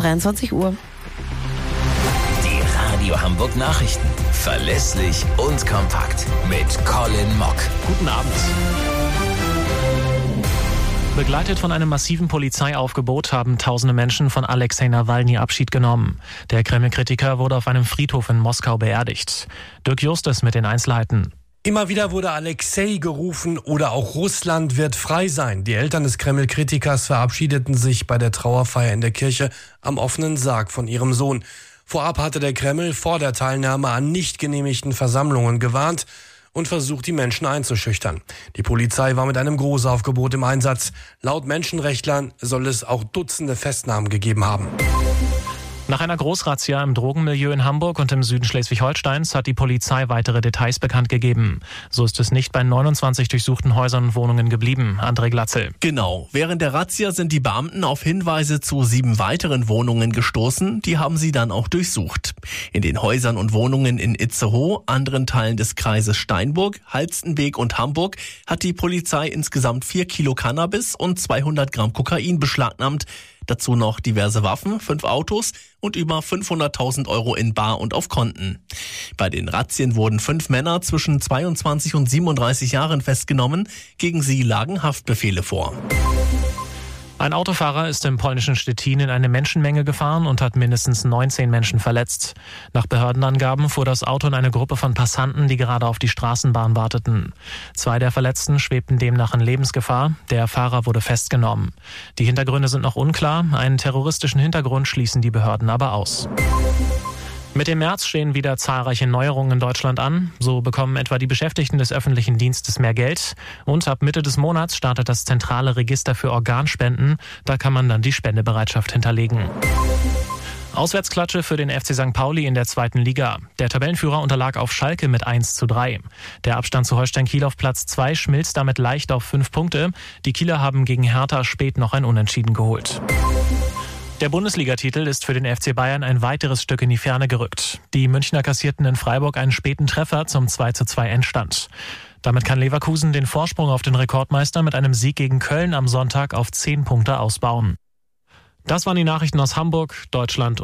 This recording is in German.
23 Uhr. Die Radio Hamburg Nachrichten. Verlässlich und kompakt. Mit Colin Mock. Guten Abend. Begleitet von einem massiven Polizeiaufgebot haben tausende Menschen von Alexei Nawalny Abschied genommen. Der Kreml-Kritiker wurde auf einem Friedhof in Moskau beerdigt. Dirk Justus mit den Einzelheiten. Immer wieder wurde Alexei gerufen oder auch Russland wird frei sein. Die Eltern des Kreml-Kritikers verabschiedeten sich bei der Trauerfeier in der Kirche am offenen Sarg von ihrem Sohn. Vorab hatte der Kreml vor der Teilnahme an nicht genehmigten Versammlungen gewarnt und versucht, die Menschen einzuschüchtern. Die Polizei war mit einem Großaufgebot im Einsatz. Laut Menschenrechtlern soll es auch Dutzende Festnahmen gegeben haben. Nach einer Großrazzia im Drogenmilieu in Hamburg und im Süden Schleswig-Holsteins hat die Polizei weitere Details bekannt gegeben. So ist es nicht bei 29 durchsuchten Häusern und Wohnungen geblieben. André Glatzel. Genau. Während der Razzia sind die Beamten auf Hinweise zu sieben weiteren Wohnungen gestoßen. Die haben sie dann auch durchsucht. In den Häusern und Wohnungen in Itzehoe, anderen Teilen des Kreises Steinburg, Halstenbek und Hamburg hat die Polizei insgesamt vier Kilo Cannabis und 200 Gramm Kokain beschlagnahmt. Dazu noch diverse Waffen, fünf Autos und über 500.000 Euro in Bar und auf Konten. Bei den Razzien wurden fünf Männer zwischen 22 und 37 Jahren festgenommen. Gegen sie lagen Haftbefehle vor. Ein Autofahrer ist im polnischen Stettin in eine Menschenmenge gefahren und hat mindestens 19 Menschen verletzt. Nach Behördenangaben fuhr das Auto in eine Gruppe von Passanten, die gerade auf die Straßenbahn warteten. Zwei der Verletzten schwebten demnach in Lebensgefahr. Der Fahrer wurde festgenommen. Die Hintergründe sind noch unklar. Einen terroristischen Hintergrund schließen die Behörden aber aus. Mit dem März stehen wieder zahlreiche Neuerungen in Deutschland an. So bekommen etwa die Beschäftigten des öffentlichen Dienstes mehr Geld. Und ab Mitte des Monats startet das zentrale Register für Organspenden. Da kann man dann die Spendebereitschaft hinterlegen. Auswärtsklatsche für den FC St. Pauli in der zweiten Liga. Der Tabellenführer unterlag auf Schalke mit 1 zu 3. Der Abstand zu Holstein Kiel auf Platz 2 schmilzt damit leicht auf 5 Punkte. Die Kieler haben gegen Hertha spät noch ein Unentschieden geholt. Der Bundesligatitel ist für den FC Bayern ein weiteres Stück in die Ferne gerückt. Die Münchner kassierten in Freiburg einen späten Treffer zum 2 zu 2 Endstand. Damit kann Leverkusen den Vorsprung auf den Rekordmeister mit einem Sieg gegen Köln am Sonntag auf 10 Punkte ausbauen. Das waren die Nachrichten aus Hamburg, Deutschland